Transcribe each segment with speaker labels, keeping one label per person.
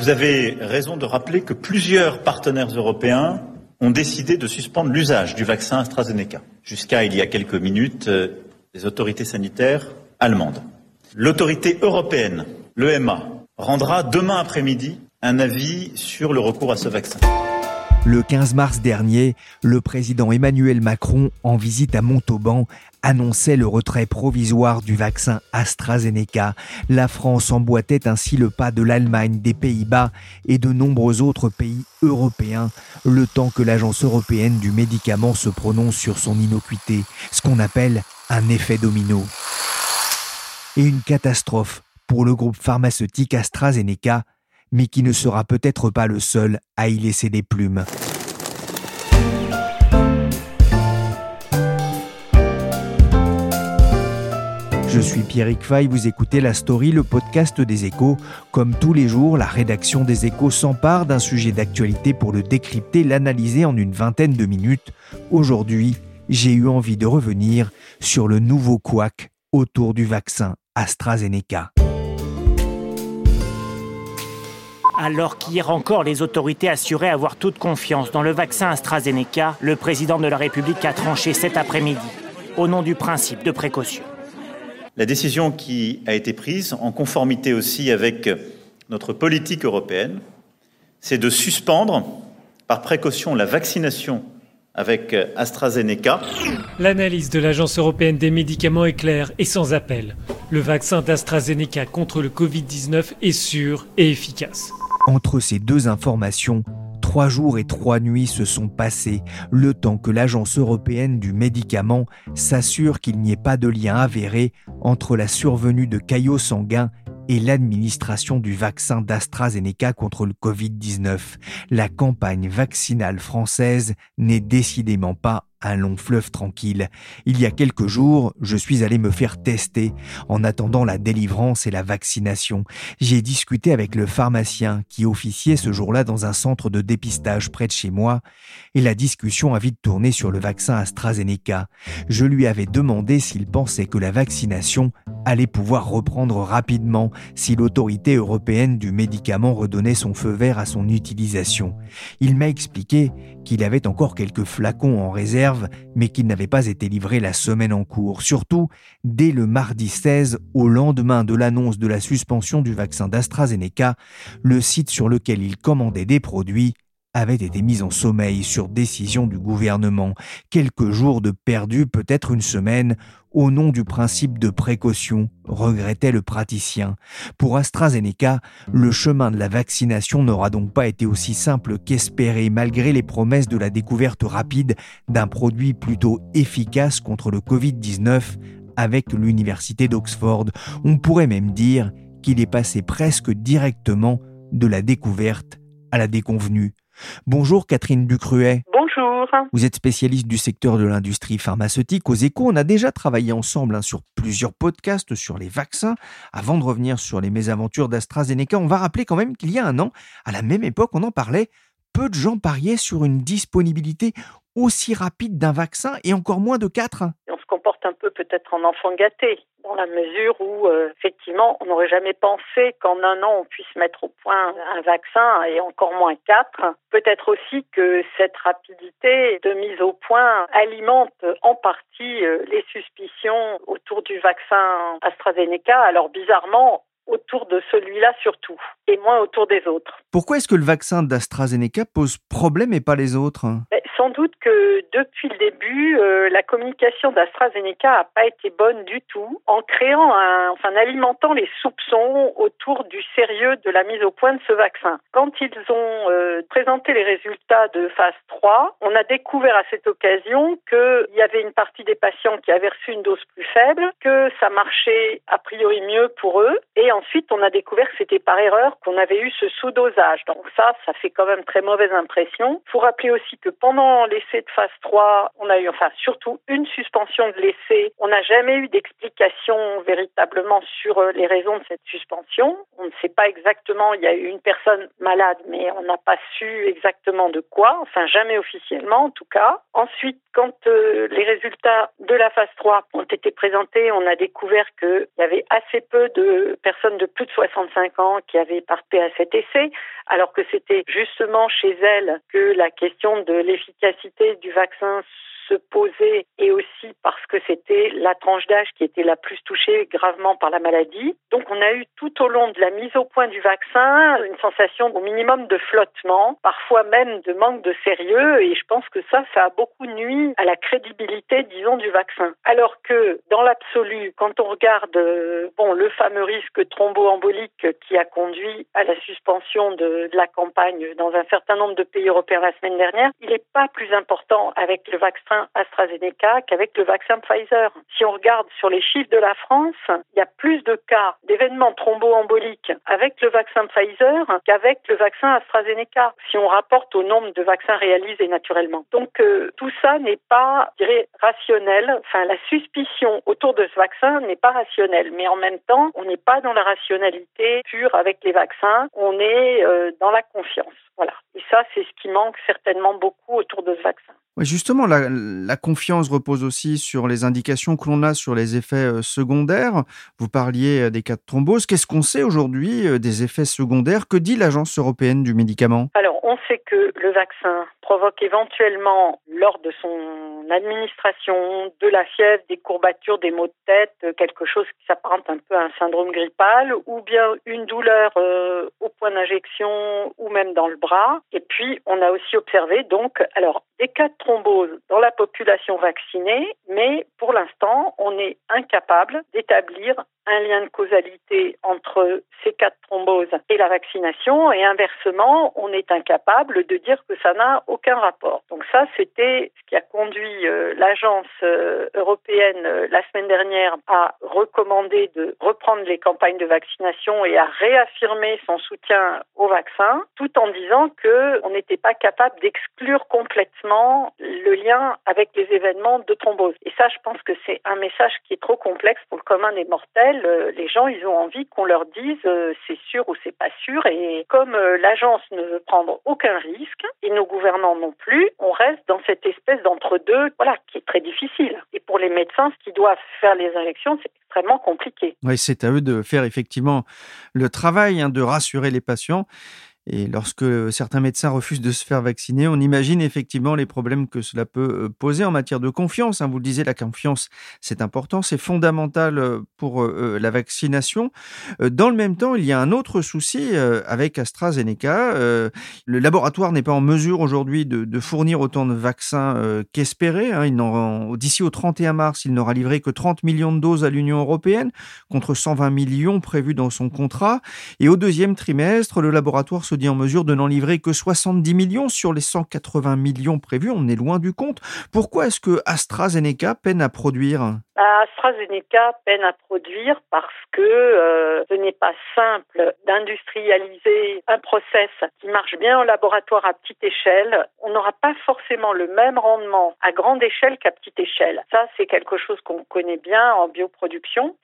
Speaker 1: Vous avez raison de rappeler que plusieurs partenaires européens ont décidé de suspendre l'usage du vaccin AstraZeneca. Jusqu'à il y a quelques minutes, euh, les autorités sanitaires allemandes. L'autorité européenne, l'EMA, rendra demain après-midi un avis sur le recours à ce vaccin.
Speaker 2: Le 15 mars dernier, le président Emmanuel Macron, en visite à Montauban, annonçait le retrait provisoire du vaccin AstraZeneca. La France emboîtait ainsi le pas de l'Allemagne, des Pays-Bas et de nombreux autres pays européens, le temps que l'Agence européenne du médicament se prononce sur son innocuité, ce qu'on appelle un effet domino. Et une catastrophe pour le groupe pharmaceutique AstraZeneca, mais qui ne sera peut-être pas le seul à y laisser des plumes. Je suis Pierrick Fay, vous écoutez La Story, le podcast des échos. Comme tous les jours, la rédaction des échos s'empare d'un sujet d'actualité pour le décrypter, l'analyser en une vingtaine de minutes. Aujourd'hui, j'ai eu envie de revenir sur le nouveau couac autour du vaccin AstraZeneca.
Speaker 3: Alors qu'hier encore les autorités assuraient avoir toute confiance dans le vaccin AstraZeneca, le président de la République a tranché cet après-midi au nom du principe de précaution.
Speaker 1: La décision qui a été prise, en conformité aussi avec notre politique européenne, c'est de suspendre par précaution la vaccination avec AstraZeneca.
Speaker 4: L'analyse de l'Agence européenne des médicaments est claire et sans appel. Le vaccin d'AstraZeneca contre le Covid-19 est sûr et efficace.
Speaker 2: Entre ces deux informations, trois jours et trois nuits se sont passés, le temps que l'Agence européenne du médicament s'assure qu'il n'y ait pas de lien avéré entre la survenue de caillots sanguins et l'administration du vaccin d'AstraZeneca contre le Covid-19. La campagne vaccinale française n'est décidément pas un long fleuve tranquille. Il y a quelques jours, je suis allé me faire tester en attendant la délivrance et la vaccination. J'ai discuté avec le pharmacien qui officiait ce jour-là dans un centre de dépistage près de chez moi et la discussion a vite tourné sur le vaccin AstraZeneca. Je lui avais demandé s'il pensait que la vaccination allait pouvoir reprendre rapidement si l'autorité européenne du médicament redonnait son feu vert à son utilisation. Il m'a expliqué qu'il avait encore quelques flacons en réserve, mais qu'il n'avait pas été livré la semaine en cours, surtout dès le mardi 16, au lendemain de l'annonce de la suspension du vaccin d'AstraZeneca, le site sur lequel il commandait des produits avait été mis en sommeil sur décision du gouvernement. Quelques jours de perdu, peut-être une semaine, au nom du principe de précaution, regrettait le praticien. Pour AstraZeneca, le chemin de la vaccination n'aura donc pas été aussi simple qu'espéré, malgré les promesses de la découverte rapide d'un produit plutôt efficace contre le Covid-19 avec l'université d'Oxford. On pourrait même dire qu'il est passé presque directement de la découverte à la déconvenue. Bonjour Catherine Ducruet.
Speaker 5: Bonjour.
Speaker 2: Vous êtes spécialiste du secteur de l'industrie pharmaceutique aux échos. On a déjà travaillé ensemble hein, sur plusieurs podcasts sur les vaccins. Avant de revenir sur les mésaventures d'AstraZeneca, on va rappeler quand même qu'il y a un an, à la même époque, on en parlait, peu de gens pariaient sur une disponibilité aussi rapide d'un vaccin et encore moins de quatre.
Speaker 5: On se comporte un peu peut-être en enfant gâté, dans la mesure où, euh, effectivement, on n'aurait jamais pensé qu'en un an, on puisse mettre au point un vaccin et encore moins quatre. Peut-être aussi que cette rapidité de mise au point alimente en partie euh, les suspicions autour du vaccin AstraZeneca. Alors, bizarrement, autour de celui-là surtout, et moins autour des autres.
Speaker 2: Pourquoi est-ce que le vaccin d'AstraZeneca pose problème et pas les autres?
Speaker 5: Sans doute que depuis le début, euh, la communication d'AstraZeneca n'a pas été bonne du tout, en créant, un, enfin, en alimentant les soupçons autour du sérieux de la mise au point de ce vaccin. Quand ils ont euh, présenté les résultats de phase 3, on a découvert à cette occasion qu'il y avait une partie des patients qui avaient reçu une dose plus faible, que ça marchait a priori mieux pour eux, et ensuite on a découvert que c'était par erreur qu'on avait eu ce sous-dosage. Donc ça, ça fait quand même très mauvaise impression. Faut rappeler aussi que pendant l'essai de phase 3, on a eu, enfin, surtout une suspension de l'essai. On n'a jamais eu d'explication véritablement sur euh, les raisons de cette suspension. On ne sait pas exactement, il y a eu une personne malade, mais on n'a pas su exactement de quoi, enfin, jamais officiellement en tout cas. Ensuite, quand euh, les résultats de la phase 3 ont été présentés, on a découvert qu'il y avait assez peu de personnes de plus de 65 ans qui avaient participé à cet essai, alors que c'était justement chez elles que la question de l'efficacité du vaccin se poser et aussi parce que c'était la tranche d'âge qui était la plus touchée gravement par la maladie. Donc on a eu tout au long de la mise au point du vaccin une sensation au minimum de flottement, parfois même de manque de sérieux et je pense que ça, ça a beaucoup nuit à la crédibilité, disons, du vaccin. Alors que dans l'absolu, quand on regarde bon, le fameux risque thromboembolique qui a conduit à la suspension de la campagne dans un certain nombre de pays européens la semaine dernière, il n'est pas plus important avec le vaccin AstraZeneca qu'avec le vaccin Pfizer. Si on regarde sur les chiffres de la France, il y a plus de cas d'événements thromboemboliques avec le vaccin Pfizer qu'avec le vaccin AstraZeneca, si on rapporte au nombre de vaccins réalisés naturellement. Donc euh, tout ça n'est pas, rationnel. Enfin, la suspicion autour de ce vaccin n'est pas rationnelle, mais en même temps, on n'est pas dans la rationalité pure avec les vaccins, on est euh, dans la confiance. Voilà. Et ça, c'est ce qui manque certainement beaucoup autour de ce vaccin.
Speaker 2: Justement, la, confiance repose aussi sur les indications que l'on a sur les effets euh, secondaires. Vous parliez euh, des cas de thrombose. Qu'est-ce qu'on sait aujourd'hui euh, des effets secondaires? Que dit l'Agence européenne du médicament?
Speaker 5: Alors, on sait que le vaccin provoque éventuellement, lors de son administration, de la fièvre, des courbatures, des maux de tête, quelque chose qui s'apparente un peu à un syndrome grippal, ou bien une douleur au point d'injection ou même dans le bras. Et puis, on a aussi observé donc, alors, des cas de thrombose dans la population vaccinée, mais pour l'instant, on est incapable d'établir un lien de causalité entre ces cas de thrombose et la vaccination et inversement, on est incapable de dire que ça n'a aucun rapport. Donc ça, c'était ce qui a conduit euh, l'agence euh, européenne euh, la semaine dernière à recommander de reprendre les campagnes de vaccination et à réaffirmer son soutien au vaccin, tout en disant que on n'était pas capable d'exclure complètement le lien avec les événements de thrombose. Et ça, je pense que c'est un message qui est trop complexe pour le commun des mortels les gens, ils ont envie qu'on leur dise c'est sûr ou c'est pas sûr. Et comme l'agence ne veut prendre aucun risque et nos gouvernants non plus, on reste dans cette espèce d'entre-deux, voilà, qui est très difficile. Et pour les médecins, ce qui doivent faire les injections, c'est extrêmement compliqué.
Speaker 2: Oui, c'est à eux de faire effectivement le travail, hein, de rassurer les patients. Et lorsque certains médecins refusent de se faire vacciner, on imagine effectivement les problèmes que cela peut euh, poser en matière de confiance. Hein. Vous le disiez, la confiance, c'est important, c'est fondamental euh, pour euh, la vaccination. Dans le même temps, il y a un autre souci avec AstraZeneca. Le laboratoire n'est pas en mesure aujourd'hui de, fournir autant de vaccins qu'espéré. Hein. D'ici au 31 mars, il n'aura livré que 30 millions de doses à l'Union européenne contre 120 millions prévus dans son contrat. Et au deuxième trimestre, le laboratoire se dit en mesure de n'en livrer que 70 millions sur les 180 millions prévus. On est loin du compte. Pourquoi est-ce que AstraZeneca peine à produire?
Speaker 5: AstraZeneca peine à produire parce que euh, ce n'est pas simple d'industrialiser un process qui marche bien en laboratoire à petite échelle. On n'aura pas forcément le même rendement à grande échelle qu'à petite échelle. Ça, c'est quelque chose qu'on connaît bien en bioproduction.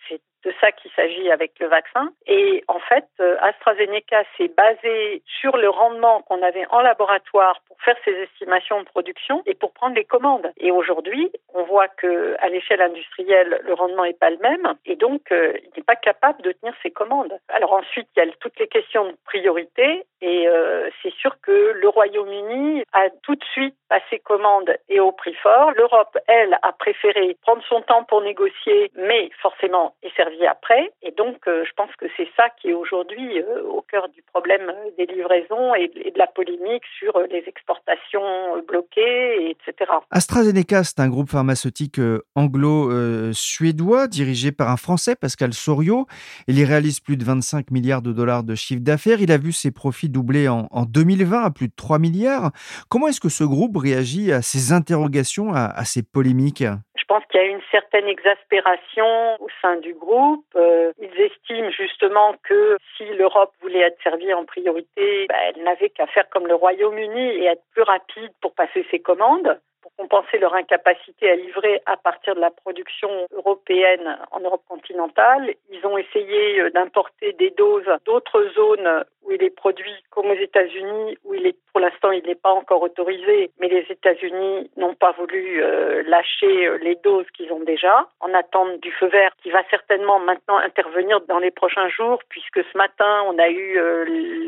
Speaker 5: De ça qu'il s'agit avec le vaccin. Et en fait, euh, AstraZeneca s'est basé sur le rendement qu'on avait en laboratoire pour faire ses estimations de production et pour prendre les commandes. Et aujourd'hui, on voit que à l'échelle industrielle, le rendement n'est pas le même et donc euh, il n'est pas capable de tenir ses commandes. Alors ensuite, il y a toutes les questions de priorité et euh, c'est sûr que le Royaume-Uni a tout de suite passé commande et au prix fort. L'Europe, elle, a préféré prendre son temps pour négocier, mais forcément, et c'est servi après. Et donc, je pense que c'est ça qui est aujourd'hui au cœur du problème des livraisons et de la polémique sur les exportations bloquées, etc.
Speaker 6: AstraZeneca, c'est un groupe pharmaceutique anglo-suédois dirigé par un Français, Pascal Sorio. Il y réalise plus de 25 milliards de dollars de chiffre d'affaires. Il a vu ses profits doubler en, 2020 à plus de 3 milliards. Comment est-ce que ce groupe réagit à ces interrogations, à, ces polémiques?
Speaker 5: Je pense qu'il y a une certaine exaspération au sein du groupe. Euh, ils estiment justement que si l'Europe voulait être servie en priorité, bah, elle n'avait qu'à faire comme le Royaume-Uni et être plus rapide pour passer ses commandes compenser leur incapacité à livrer à partir de la production européenne en Europe continentale. Ils ont essayé euh, d'importer des doses d'autres zones où il est produit aux États-Unis, où il est pour l'instant il n'est pas encore autorisé, mais les États-Unis n'ont pas voulu euh, lâcher euh, les doses qu'ils ont déjà, en attente du feu vert qui va certainement maintenant intervenir dans les prochains jours, puisque ce matin on a eu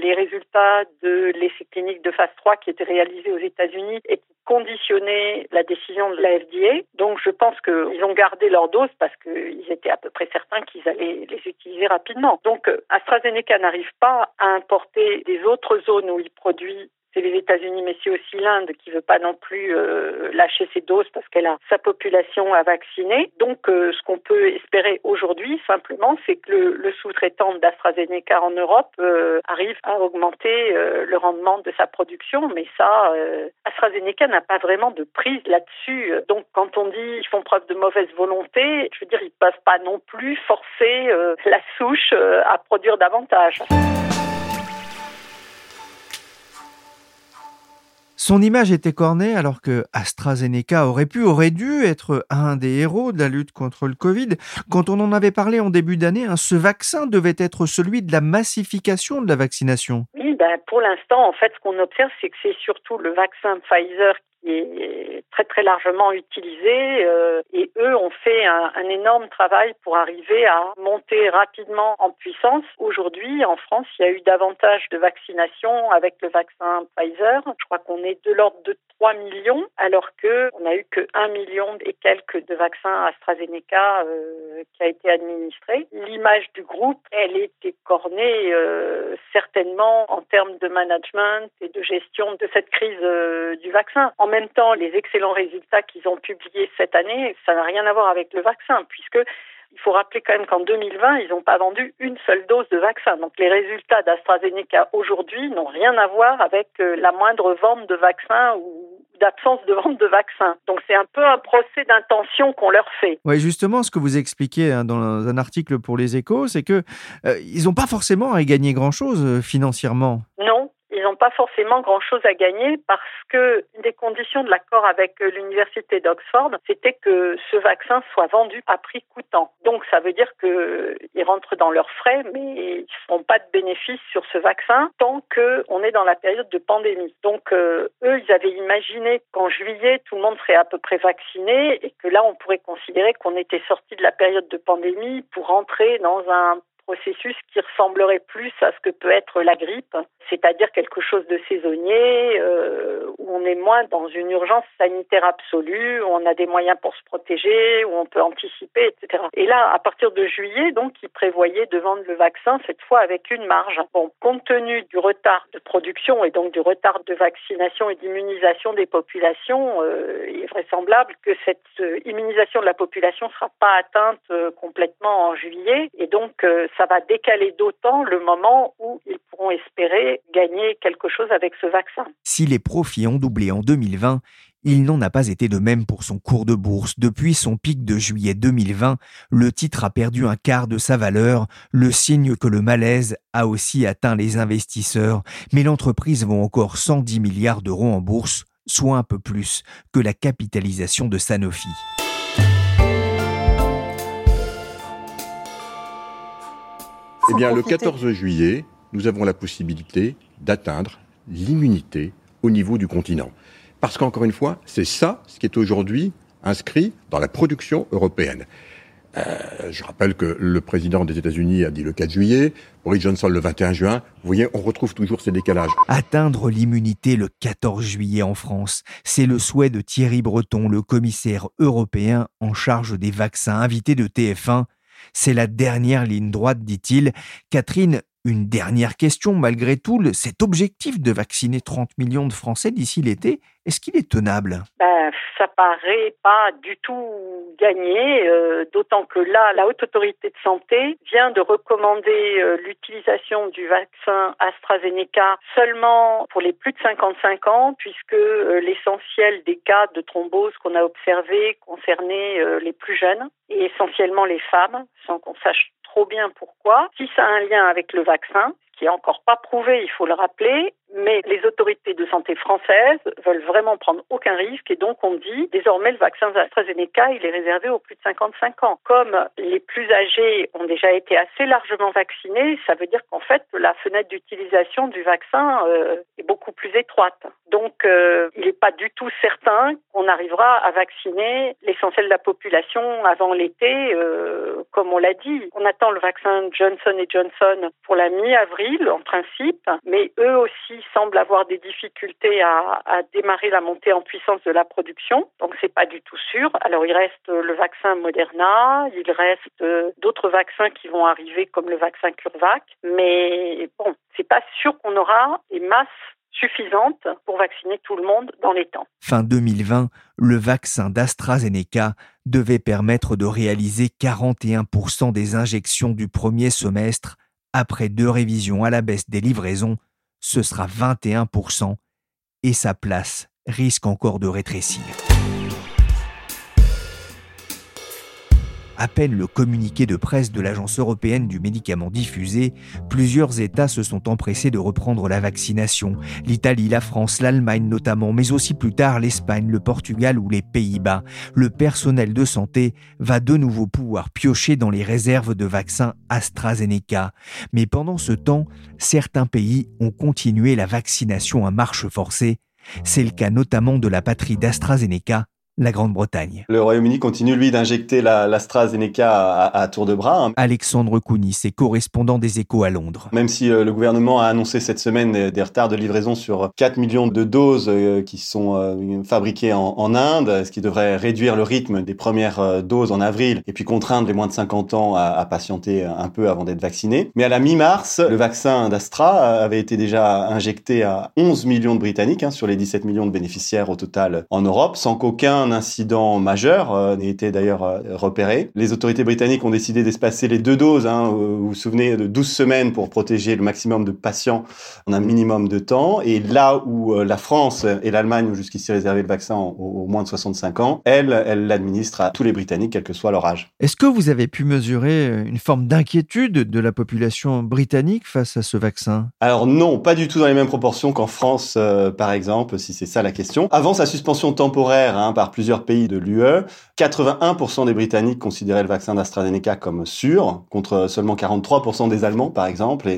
Speaker 5: les résultats de l'essai clinique de phase 3 qui était réalisé aux États-Unis et qui conditionnait la décision de la FDA. Donc je pense qu'ils ont gardé leur dose parce qu'ils étaient à peu près certains qu'ils allaient les utiliser rapidement. Donc euh, AstraZeneca n'arrive pas à importer des autres zones où il produit c'est les États-Unis, mais c'est aussi l'Inde qui veut pas non plus euh, lâcher ses doses parce qu'elle a sa population à vacciner. Donc, euh, ce qu'on peut espérer aujourd'hui, simplement, c'est que le, sous-traitant d'AstraZeneca en Europe euh, arrive à augmenter le rendement de sa production. Mais ça, AstraZeneca n'a pas vraiment de prise là-dessus. Donc, quand on dit qu'ils font preuve de mauvaise volonté, je veux dire, ils peuvent pas non plus forcer la souche à produire davantage.
Speaker 6: Son image était cornée alors que AstraZeneca aurait pu, aurait dû être un des héros de la lutte contre le Covid. Quand on en avait parlé en début d'année, hein, ce vaccin devait être celui de la massification de la vaccination.
Speaker 5: Oui, ben pour l'instant, en fait, ce qu'on observe, c'est que c'est surtout le vaccin Pfizer qui est très très largement utilisé euh, et eux ont fait un, énorme travail pour arriver à monter rapidement en puissance. Aujourd'hui, en France, il y a eu davantage de vaccinations avec le vaccin Pfizer. Je crois qu'on est de l'ordre de 3 millions, alors que on a eu que 1 million et quelques de vaccins AstraZeneca euh, qui a été administré. L'image du groupe, elle était cornée euh, certainement en termes de management et de gestion de cette crise euh, du vaccin. Même temps, les excellents résultats qu'ils ont publiés cette année, ça n'a rien à voir avec le vaccin, puisque il faut rappeler quand même qu'en 2020, ils n'ont pas vendu une seule dose de vaccin. Donc les résultats d'AstraZeneca aujourd'hui n'ont rien à voir avec euh, la moindre vente de vaccin ou d'absence de vente de vaccin. Donc c'est un peu un procès d'intention qu'on leur fait.
Speaker 6: Oui, justement, ce que vous expliquez hein, dans un article pour les Échos, c'est que euh, ils n'ont pas forcément à gagner grand-chose euh, financièrement.
Speaker 5: Non, pas forcément grand-chose à gagner parce que des conditions de l'accord avec euh, l'université d'Oxford, c'était que ce vaccin soit vendu à prix coûtant. Donc ça veut dire qu'ils rentrent dans leurs frais, mais ils font pas de bénéfices sur ce vaccin tant qu'on est dans la période de pandémie. Donc euh, eux, ils avaient imaginé qu'en juillet, tout le monde serait à peu près vacciné et que là, on pourrait considérer qu'on était sorti de la période de pandémie pour rentrer dans un processus qui ressemblerait plus à ce que peut être la grippe, c'est-à-dire quelque chose de saisonnier, euh, où on est moins dans une urgence sanitaire absolue, où on a des moyens pour se protéger, où on peut anticiper, etc. Et là, à partir de juillet, donc, ils prévoyaient de vendre le vaccin, cette fois avec une marge. Bon, compte tenu du retard de production et donc du retard de vaccination et d'immunisation des populations, euh, il est vraisemblable que cette euh, immunisation de la population ne sera pas atteinte complètement en juillet. Et donc, ça va décaler d'autant le moment où ils pourront espérer gagner quelque chose avec ce vaccin.
Speaker 2: Si les profits ont doublé en 2020, il n'en a pas été de même pour son cours de bourse. Depuis son pic de juillet 2020, le titre a perdu un quart de sa valeur, le signe que le malaise a aussi atteint les investisseurs. Mais l'entreprise vaut encore 110 milliards d'euros en bourse, soit un peu plus que la capitalisation de Sanofi.
Speaker 7: Eh bien, le 14 juillet, nous avons la possibilité d'atteindre l'immunité au niveau du continent. Parce qu'encore une fois, c'est ça ce qui est aujourd'hui inscrit dans la production européenne. Euh, je rappelle que le président des États-Unis a dit le 4 juillet, Boris Johnson le 21 juin. Vous voyez, on retrouve toujours ces décalages.
Speaker 2: Atteindre l'immunité le 14 juillet en France, c'est le souhait de Thierry Breton, le commissaire européen en charge des vaccins invité de TF1 C'est la dernière ligne droite, dit-il. Catherine, une dernière question, malgré tout, cet objectif de vacciner 30 millions de Français d'ici l'été, est-ce qu'il est tenable?
Speaker 5: Ben, Ça paraît pas du tout gagné, euh, d'autant que là, la Haute Autorité de Santé vient de recommander euh, l'utilisation du vaccin AstraZeneca seulement pour les plus de 55 ans, puisque euh, l'essentiel des cas de thrombose qu'on a observés concernaient les plus jeunes et essentiellement les femmes, sans qu'on sache trop bien pourquoi. Si ça a un lien avec le vaccin, qui est encore pas prouvé, il faut le rappeler, mais les autorités de santé françaises veulent vraiment prendre aucun risque et donc on dit désormais le vaccin AstraZeneca il est réservé aux plus de 55 ans. Comme les plus âgés ont déjà été assez largement vaccinés, ça veut dire qu'en fait la fenêtre d'utilisation du vaccin euh, est beaucoup plus étroite. Donc euh, il n'est pas du tout certain qu'on arrivera à vacciner l'essentiel de la population avant l'été, euh, comme on l'a dit. On attend le vaccin Johnson Johnson pour la mi-avril en principe, mais eux aussi semble avoir des difficultés à, démarrer la montée en puissance de la production. Donc c'est pas du tout sûr. Alors il reste le vaccin Moderna, il reste euh, d'autres vaccins qui vont arriver comme le vaccin CureVac, mais bon, c'est pas sûr qu'on aura des masses suffisantes pour vacciner tout le monde dans les temps.
Speaker 2: Fin 2020, le vaccin d'AstraZeneca devait permettre de réaliser 41% des injections du premier semestre après deux révisions à la baisse des livraisons ce sera 21% et sa place risque encore de rétrécir. À peine le communiqué de presse de l'Agence européenne du médicament diffusé, plusieurs États se sont empressés de reprendre la vaccination. L'Italie, la France, l'Allemagne notamment, mais aussi plus tard l'Espagne, le Portugal ou les Pays-Bas. Le personnel de santé va de nouveau pouvoir piocher dans les réserves de vaccins AstraZeneca. Mais pendant ce temps, certains pays ont continué la vaccination à marche forcée. C'est le cas notamment de la patrie d'AstraZeneca la Grande-Bretagne.
Speaker 8: Le Royaume-Uni continue, lui, d'injecter l'AstraZeneca à, à, tour de bras.
Speaker 2: Hein. Alexandre Kounis est correspondant des échos à Londres.
Speaker 8: Même si euh, le gouvernement a annoncé cette semaine des, retards de livraison sur 4 millions de doses euh, qui sont euh, fabriquées en, Inde, ce qui devrait réduire le rythme des premières doses en avril et puis contraindre les moins de 50 ans à, patienter un peu avant d'être vaccinés. Mais à la mi-mars, le vaccin d'Astra avait été déjà injecté à 11 millions de Britanniques hein, sur les 17 millions de bénéficiaires au total en Europe, sans qu'aucun incident majeur euh, n'ait été d'ailleurs euh, repéré. Les autorités britanniques ont décidé d'espacer les deux doses, hein, vous vous souvenez, de 12 semaines pour protéger le maximum de patients en un minimum de temps. Et là où euh, la France et l'Allemagne ont jusqu'ici réservé le vaccin aux, moins de 65 ans, elle, elle l'administre à tous les Britanniques, quel que soit leur âge.
Speaker 6: Est-ce que vous avez pu mesurer une forme d'inquiétude de la population britannique face à ce vaccin?
Speaker 8: Alors non, pas du tout dans les mêmes proportions qu'en France, par exemple, si c'est ça la question. Avant sa suspension temporaire hein, par plusieurs pays de l'UE. 81% des Britanniques considéraient le vaccin d'AstraZeneca comme sûr, contre seulement 43% des Allemands, par exemple.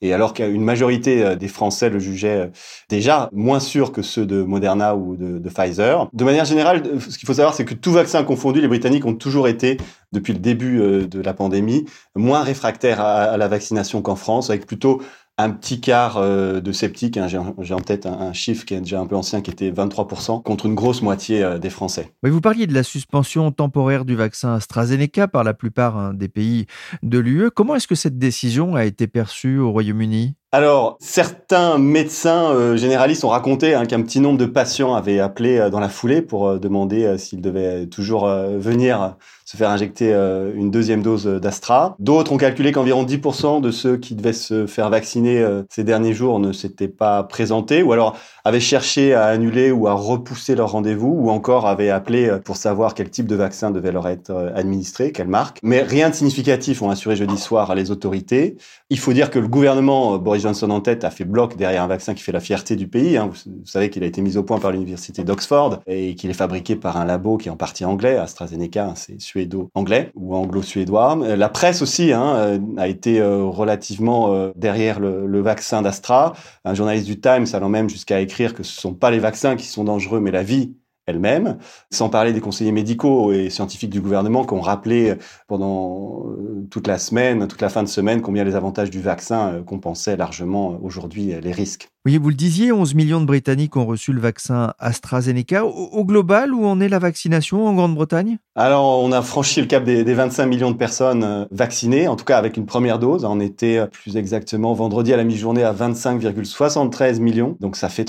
Speaker 8: Et, alors qu'une majorité euh, des Français le jugeaient euh, déjà moins sûr que ceux de Moderna ou de, de Pfizer. De manière générale, ce qu'il faut savoir, c'est que tout vaccin confondu, les Britanniques ont toujours été, depuis le début euh, de la pandémie, moins réfractaires à la vaccination qu'en France, avec plutôt un petit quart euh, de sceptiques. Hein, j'ai en tête un, chiffre qui est déjà un peu ancien, qui était 23%, contre une grosse moitié euh, des Français.
Speaker 6: Vous parliez de la suspension temporaire du vaccin AstraZeneca par la plupart hein, des pays de l'UE. Comment est-ce que cette décision a été perçue au Royaume-Uni?
Speaker 8: Alors, certains médecins euh, généralistes ont raconté hein, qu'un petit nombre de patients avaient appelé dans la foulée pour demander s'ils devaient toujours venir se faire injecter euh, une deuxième dose d'Astra. D'autres ont calculé qu'environ 10% de ceux qui devaient se faire vacciner euh, ces derniers jours ne s'étaient pas présentés ou alors avaient cherché à annuler ou à repousser leur rendez-vous ou encore avaient appelé euh, pour savoir quel type de vaccin devait leur être administré, quelle marque. Mais rien de significatif ont assuré jeudi soir les autorités. Il faut dire que le gouvernement, Boris Johnson en tête, a fait bloc derrière un vaccin qui fait la fierté du pays. Hein. Vous, savez qu'il a été mis au point par l'université d'Oxford et qu'il est fabriqué par un labo qui est en partie anglais, AstraZeneca, hein, c'est suédo-anglais ou anglo-suédois. Euh, la presse aussi hein, euh, a été euh, relativement derrière le, vaccin d'Astra. Un journaliste du Times allant même jusqu'à écrire que ce ne sont pas les vaccins qui sont dangereux, mais la vie elle-même, sans parler des conseillers médicaux et scientifiques du gouvernement qui ont rappelé pendant euh, toute la semaine, toute la fin de semaine, combien les avantages du vaccin euh, compensaient largement aujourd'hui les risques.
Speaker 2: Oui, vous le disiez, 11 millions de Britanniques ont reçu le vaccin AstraZeneca. Au, global, où en est la vaccination en Grande-Bretagne?
Speaker 8: Alors, on a franchi le cap des, 25 millions de personnes euh, vaccinées, en tout cas avec une première dose. On était plus exactement vendredi à la mi-journée à 25,73 millions, donc ça fait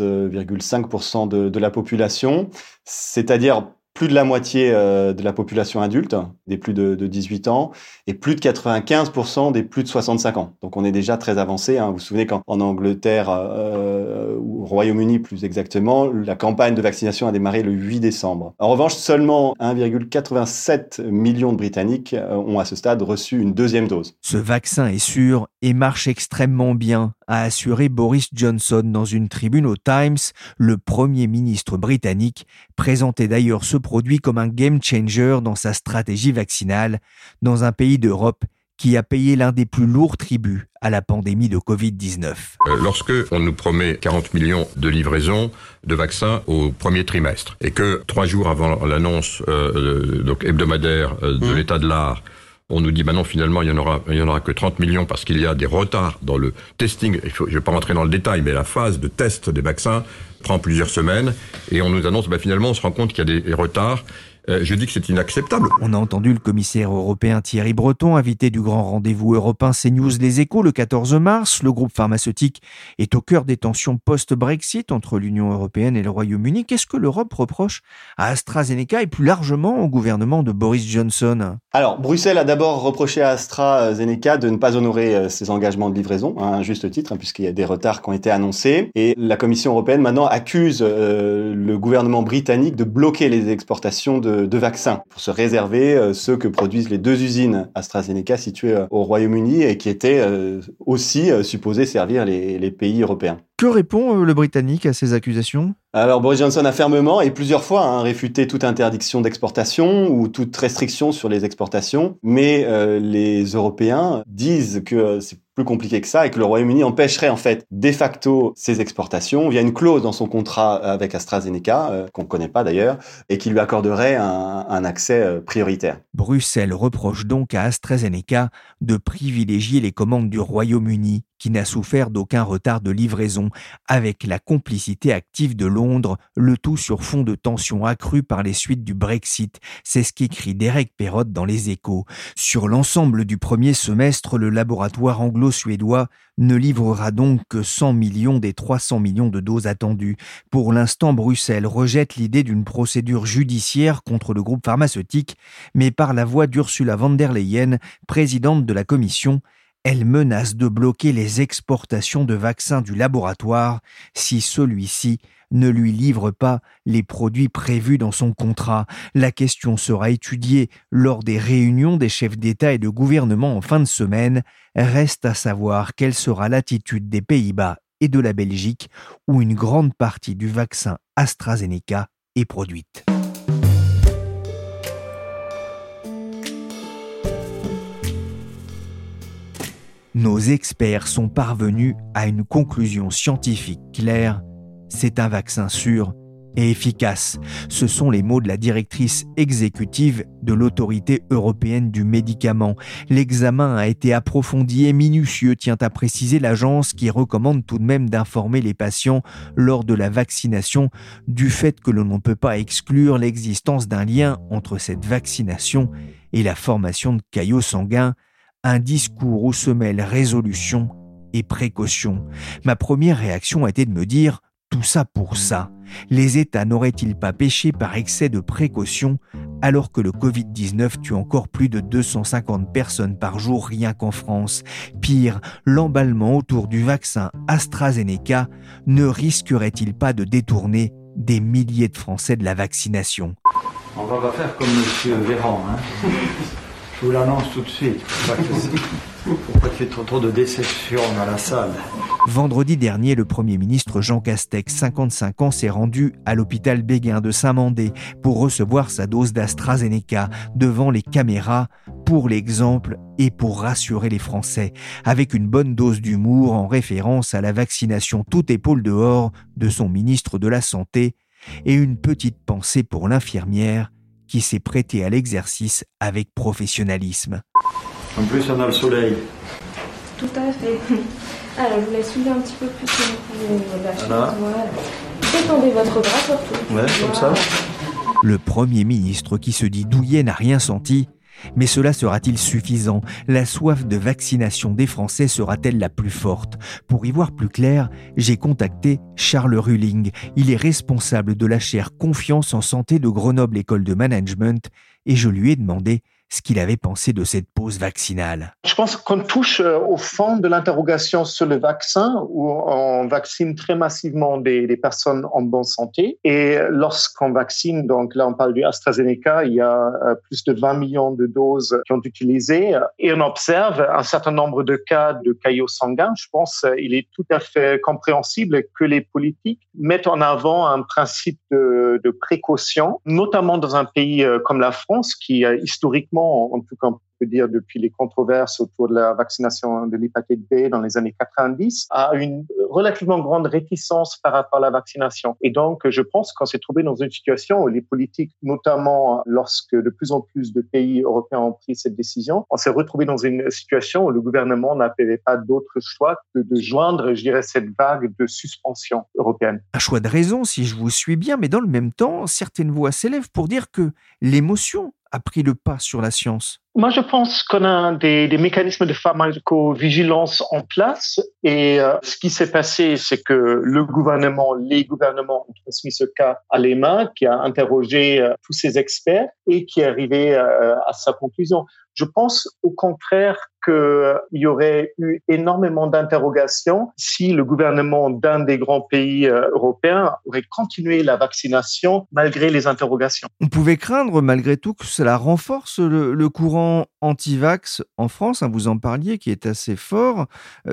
Speaker 8: 38,5% de, de la population, c'est-à-dire plus de la moitié euh, de la population adulte, des plus de, 18 ans, et plus de 95% des plus de 65 ans. Donc on est déjà très avancé. Hein. Vous vous souvenez qu'en Angleterre, euh, ou au Royaume-Uni plus exactement, la campagne de vaccination a démarré le 8 décembre. En revanche, seulement 1,87 million de Britanniques euh, ont à ce stade reçu une deuxième dose.
Speaker 2: Ce vaccin est sûr et marche extrêmement bien, a assuré Boris Johnson dans une tribune au Times. Le Premier ministre britannique présentait d'ailleurs ce produit comme un game changer dans sa stratégie vaccinale dans un pays d'Europe qui a payé l'un des plus lourds tributs à la pandémie de Covid-19.
Speaker 7: Euh, lorsque on nous promet 40 millions de livraisons de vaccins au premier trimestre et que trois jours avant l'annonce euh, donc hebdomadaire euh, de mmh. l'état de l'art, on nous dit, bah non, finalement, il y en aura, il y en aura que 30 millions parce qu'il y a des retards dans le testing. Je ne vais pas rentrer dans le détail, mais la phase de test des vaccins prend plusieurs semaines. Et on nous annonce, bah finalement, on se rend compte qu'il y a des retards euh, je dis que c'est inacceptable.
Speaker 2: On a entendu le commissaire européen Thierry Breton, invité du grand rendez-vous européen CNews Les Échos le 14 mars. Le groupe pharmaceutique est au cœur des tensions post-Brexit entre l'Union européenne et le Royaume-Uni. Qu'est-ce que l'Europe reproche à AstraZeneca et plus largement au gouvernement de Boris Johnson?
Speaker 8: Alors, Bruxelles a d'abord reproché à AstraZeneca de ne pas honorer euh, ses engagements de livraison, hein, à un juste titre, hein, puisqu'il y a des retards qui ont été annoncés. Et la Commission européenne maintenant accuse euh, le gouvernement britannique de bloquer les exportations de de, vaccins pour se réserver euh, ceux que produisent les deux usines AstraZeneca situées euh, au Royaume-Uni et qui étaient euh, aussi supposées servir les pays européens.
Speaker 2: Que répond le Britannique à ces accusations?
Speaker 8: Alors Boris Johnson a fermement et plusieurs fois hein, réfuté toute interdiction d'exportation ou toute restriction sur les exportations, mais euh, les Européens disent que euh, c'est plus compliqué que ça et que le Royaume-Uni empêcherait en fait de facto ces exportations via une clause dans son contrat avec AstraZeneca, euh, qu'on ne connaît pas d'ailleurs, et qui lui accorderait un, un accès prioritaire.
Speaker 2: Bruxelles reproche donc à AstraZeneca de privilégier les commandes du Royaume-Uni qui n'a souffert d'aucun retard de livraison, avec la complicité active de Londres, le tout sur fond de tensions accrues par les suites du Brexit. C'est ce qu'écrit Derek Perrott dans Les Échos. Sur l'ensemble du premier semestre, le laboratoire anglo-suédois ne livrera donc que 100 millions des 300 millions de doses attendues. Pour l'instant, Bruxelles rejette l'idée d'une procédure judiciaire contre le groupe pharmaceutique, mais par la voix d'Ursula von der Leyen, présidente de la Commission, elle menace de bloquer les exportations de vaccins du laboratoire si celui-ci ne lui livre pas les produits prévus dans son contrat. La question sera étudiée lors des réunions des chefs d'État et de gouvernement en fin de semaine. Reste à savoir quelle sera l'attitude des Pays-Bas et de la Belgique où une grande partie du vaccin AstraZeneca est produite. Nos experts sont parvenus à une conclusion scientifique claire. C'est un vaccin sûr et efficace. Ce sont les mots de la directrice exécutive de l'autorité européenne du médicament. L'examen a été approfondi et minutieux, tient à préciser l'agence qui recommande tout de même d'informer les patients lors de la vaccination du fait que l'on ne peut pas exclure l'existence d'un lien entre cette vaccination et la formation de caillots sanguins un discours où se mêlent résolution et précaution. Ma première réaction a été de me dire tout ça pour ça. Les États n'auraient-ils pas péché par excès de précaution alors que le Covid-19 tue encore plus de 250 personnes par jour rien qu'en France? Pire, l'emballement autour du vaccin AstraZeneca ne risquerait-il pas de détourner des milliers de Français de la vaccination?
Speaker 9: On va pas faire comme M. Véran. Hein je vous l'annonce tout de suite. Faut pas qu'il trop, de déception dans la salle.
Speaker 2: Vendredi dernier, le Premier ministre Jean Castex, 55 ans, s'est rendu à l'hôpital Béguin de Saint-Mandé pour recevoir sa dose d'AstraZeneca devant les caméras pour l'exemple et pour rassurer les Français, avec une bonne dose d'humour en référence à la vaccination toute épaule dehors de son ministre de la Santé et une petite pensée pour l'infirmière qui s'est prêtée à l'exercice avec professionnalisme.
Speaker 9: En plus, on a le soleil.
Speaker 10: Tout à fait. Alors, je vous laisse soulever un petit peu plus la chaise.
Speaker 9: Voilà.
Speaker 10: Voilà. Détendez votre bras surtout.
Speaker 9: Ouais, comme ça.
Speaker 2: Le Premier ministre qui se dit douillet n'a rien senti. Mais cela sera-t-il suffisant? La soif de vaccination des Français sera-t-elle la plus forte? Pour y voir plus clair, j'ai contacté Charles Rulling. Il est responsable de la chaire Confiance en santé de Grenoble École de Management et je lui ai demandé ce qu'il avait pensé de cette pause vaccinale.
Speaker 11: Je pense qu'on touche euh, au fond de l'interrogation sur le vaccin, où on vaccine très massivement des, personnes en bonne santé. Et lorsqu'on vaccine, donc là on parle du AstraZeneca, il y a euh, plus de 20 millions de doses qui ont utilisé, et on observe un certain nombre de cas de caillots sanguins. Je pense il est tout à fait compréhensible que les politiques mettent en avant un principe de, de précaution, notamment dans un pays euh, comme la France, qui historiquement en tout cas dire depuis les controverses autour de la vaccination de l'hépatite B dans les années 90, a une relativement grande réticence par rapport à la vaccination. Et donc, je pense qu'on s'est trouvé dans une situation où les politiques, notamment lorsque de plus en plus de pays européens ont pris cette décision, on s'est retrouvé dans une situation où le gouvernement n'avait pas d'autre choix que de joindre, je dirais, cette vague de suspension européenne.
Speaker 2: Un choix de raison, si je vous suis bien, mais dans le même temps, certaines voix s'élèvent pour dire que l'émotion a pris le pas sur la science
Speaker 11: Moi, je pense qu'on a des, des, mécanismes de pharmacovigilance en place. Et euh, ce qui s'est passé, c'est que le gouvernement, les gouvernements ont transmis ce cas à l'EMA, qui a interrogé euh, tous ces experts et qui est arrivé euh, à sa conclusion. Je pense au contraire qu'il y aurait eu énormément d'interrogations si le gouvernement d'un des grands pays européens aurait continué la vaccination malgré les interrogations.
Speaker 2: On pouvait craindre malgré tout que cela renforce le, le courant anti-vax en France, hein, vous en parliez, qui est assez fort.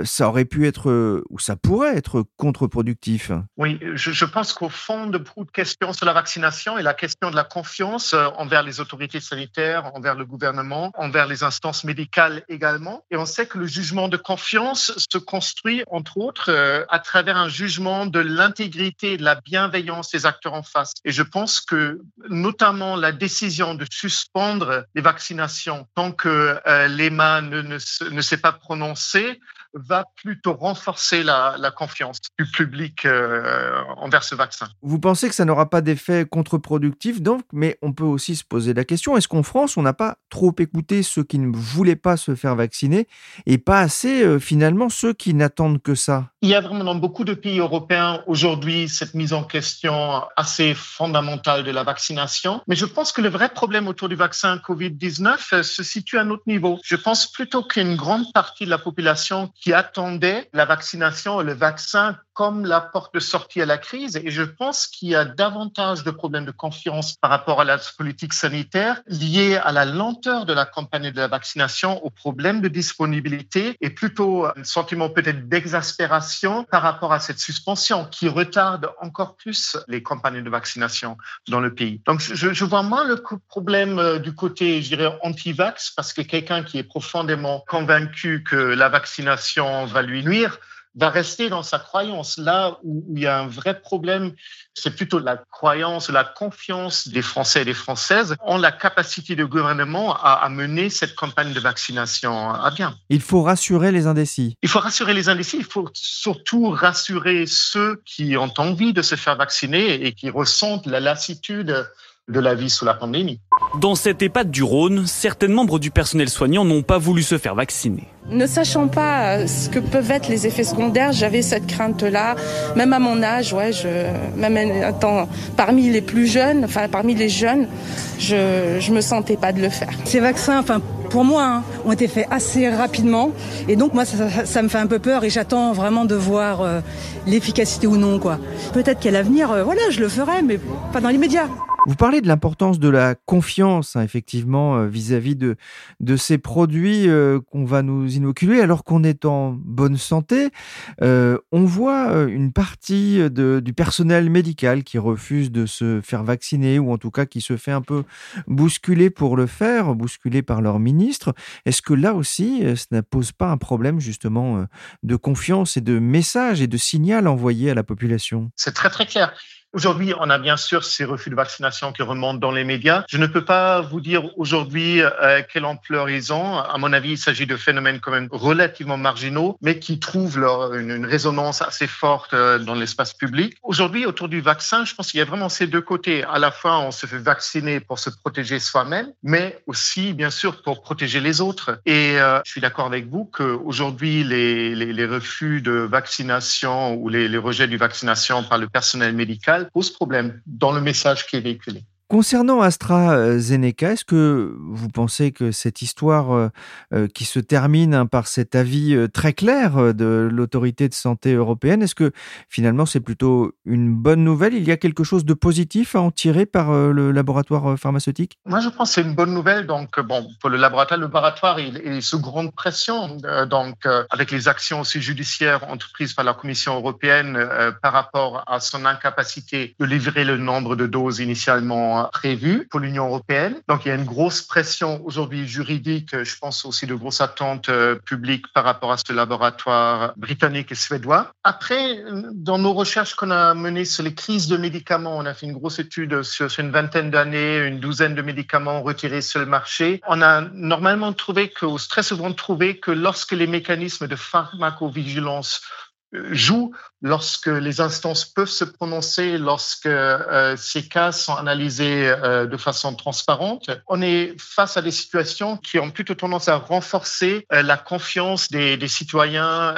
Speaker 2: Ça aurait pu être, ou ça pourrait être contre-productif.
Speaker 11: Oui, je, je pense qu'au fond de beaucoup de questions sur la vaccination et la question de la confiance envers les autorités sanitaires, envers le gouvernement, envers les instances médicales également, et on sait que le jugement de confiance se construit, entre autres, euh, à travers un jugement de l'intégrité de la bienveillance des acteurs en face. Et je pense que, notamment, la décision de suspendre les vaccinations tant que euh, l'EMA ne, ne, ne s'est pas prononcé va plutôt renforcer la, la confiance du public euh, envers ce vaccin.
Speaker 2: Vous pensez que ça n'aura pas d'effet contre-productif, donc, mais on peut aussi se poser la question est-ce qu'en France, on n'a pas trop écouté ceux qui ne voulaient pas se faire vacciner et pas assez, euh, finalement, ceux qui n'attendent que ça
Speaker 11: Il y a vraiment dans beaucoup de pays européens aujourd'hui cette mise en question assez fondamentale de la vaccination. Mais je pense que le vrai problème autour du vaccin Covid-19 se situe à un autre niveau. Je pense plutôt qu'une grande partie de la population qui attendait la vaccination le vaccin comme la porte de sortie à la crise. Et je pense qu'il y a davantage de problèmes de confiance par rapport à la politique sanitaire liés à la lenteur de la campagne de la vaccination, aux problèmes de disponibilité et plutôt un sentiment peut-être d'exaspération par rapport à cette suspension qui retarde encore plus les campagnes de vaccination dans le pays. Donc, je, je vois moins le problème du côté, je dirais, anti-vax parce que quelqu'un qui est profondément convaincu que la vaccination va lui nuire, va rester dans sa croyance. Là où il y a un vrai problème, c'est plutôt la croyance, la confiance des Français et des Françaises en la capacité du gouvernement à, à, mener cette campagne de vaccination à bien.
Speaker 2: Il faut rassurer les indécis.
Speaker 11: Il faut rassurer les indécis. Il faut surtout rassurer ceux qui ont envie de se faire vacciner et qui ressentent la lassitude de la vie sous la pandémie.
Speaker 12: Dans cette EHPAD du Rhône, certains membres du personnel soignant n'ont pas voulu se faire vacciner.
Speaker 10: Ne sachant pas ce que peuvent être les effets secondaires, j'avais cette crainte-là. Même à mon âge, ouais, je, même étant parmi les plus jeunes, enfin parmi les jeunes, je, je me sentais pas de le faire.
Speaker 13: Ces vaccins, enfin pour moi, hein, ont été faits assez rapidement, et donc moi ça, ça, ça me fait un peu peur et j'attends vraiment de voir euh, l'efficacité ou non, quoi. Peut-être qu'à l'avenir, euh, voilà, je le ferai, mais pas dans l'immédiat.
Speaker 2: Vous parlez de l'importance de la confiance, hein, effectivement, vis-à-vis -vis de, de ces produits euh, qu'on va nous inoculer alors qu'on est en bonne santé. Euh, on voit une partie de, du personnel médical qui refuse de se faire vacciner ou en tout cas qui se fait un peu bousculer pour le faire, bousculer par leur ministre. Est-ce que là aussi, ça ne pose pas un problème justement de confiance et de message et de signal envoyé à la population?
Speaker 11: C'est très très clair Aujourd'hui, on a bien sûr ces refus de vaccination qui remontent dans les médias. Je ne peux pas vous dire aujourd'hui euh, quelle ampleur ils ont. À mon avis, il s'agit de phénomènes quand même relativement marginaux, mais qui trouvent leur, une, résonance assez forte euh, dans l'espace public. Aujourd'hui, autour du vaccin, je pense qu'il y a vraiment ces deux côtés. À la fois, on se fait vacciner pour se protéger soi-même, mais aussi, bien sûr, pour protéger les autres. Et euh, je suis d'accord avec vous qu'aujourd'hui, les, les, les, refus de vaccination ou les, les rejets du vaccination par le personnel médical posent problème dans le message qui est véhiculé.
Speaker 2: Concernant AstraZeneca, est-ce que vous pensez que cette histoire euh, euh, qui se termine hein, par cet avis euh, très clair de l'autorité de santé européenne, est-ce que finalement c'est plutôt une bonne nouvelle? Il y a quelque chose de positif à en tirer par le laboratoire pharmaceutique?
Speaker 11: Moi, je pense que c'est une bonne nouvelle. Donc, bon, pour le laboratoire, il est sous grande pression. donc, avec les actions aussi judiciaires entreprises par la Commission européenne par rapport à son incapacité de livrer le nombre de doses initialement prévu pour l'Union européenne. Donc il y a une grosse pression aujourd'hui juridique, je pense aussi de grosses attentes euh, publiques par rapport à ce laboratoire britannique et suédois. Après, dans nos recherches qu'on a menées sur les crises de médicaments, on a fait une grosse étude sur, une vingtaine d'années, une douzaine de médicaments retirés sur le marché. On a normalement trouvé que, ou très souvent trouvé que lorsque les mécanismes de pharmacovigilance joue lorsque les instances peuvent se prononcer, lorsque euh, ces cas sont analysés euh, de façon transparente. On est face à des situations qui ont plutôt tendance à renforcer euh, la confiance des, citoyens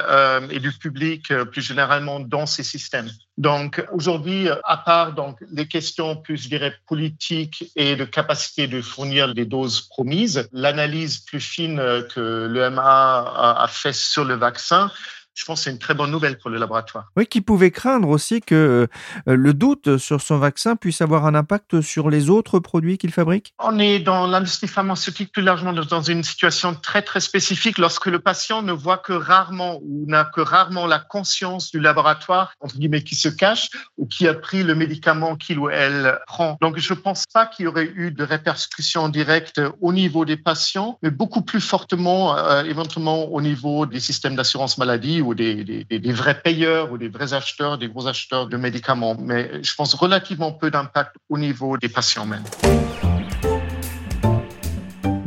Speaker 11: et du public plus généralement dans ces systèmes. Donc aujourd'hui, à part donc les questions plus, je dirais, politiques et de capacité de fournir les doses promises, l'analyse plus fine que l'EMA a, a fait sur le vaccin je pense que c'est une très bonne nouvelle pour le laboratoire.
Speaker 2: Oui, qui pouvait craindre aussi que euh, le doute sur son vaccin puisse avoir un impact sur les autres produits qu'il fabrique
Speaker 11: On est dans l'industrie pharmaceutique plus largement dans une situation très très spécifique lorsque le patient ne voit que rarement ou n'a que rarement la conscience du laboratoire, entre guillemets, qui se cache ou qui a pris le médicament qu'il ou elle prend. Donc je ne pense pas qu'il y aurait eu de répercussions directes au niveau des patients, mais beaucoup plus fortement euh, éventuellement au niveau des systèmes d'assurance maladie ou des, vrais payeurs ou des vrais acheteurs, des gros acheteurs de médicaments. Mais je pense relativement peu d'impact au niveau des patients même.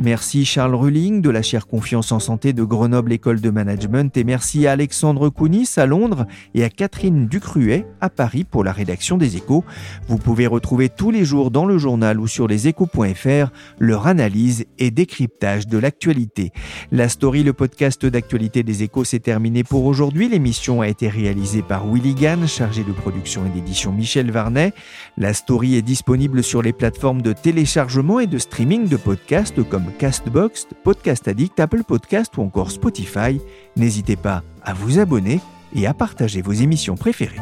Speaker 2: Merci Charles Rulling de la chaire Confiance en Santé de Grenoble École de Management et merci à Alexandre Kounis à Londres et à Catherine Ducruet à Paris pour la rédaction des échos. Vous pouvez retrouver tous les jours dans le journal ou sur leséchos.fr leur analyse et décryptage de l'actualité. La story, le podcast d'actualité des échos, s'est terminé pour aujourd'hui. L'émission a été réalisée par Willy Gann, chargé de production et d'édition Michel Varnet. La story est disponible sur les plateformes de téléchargement et de streaming de podcasts comme Castbox, Podcast Addict, Apple Podcast ou encore Spotify. N'hésitez pas à vous abonner et à partager vos émissions préférées.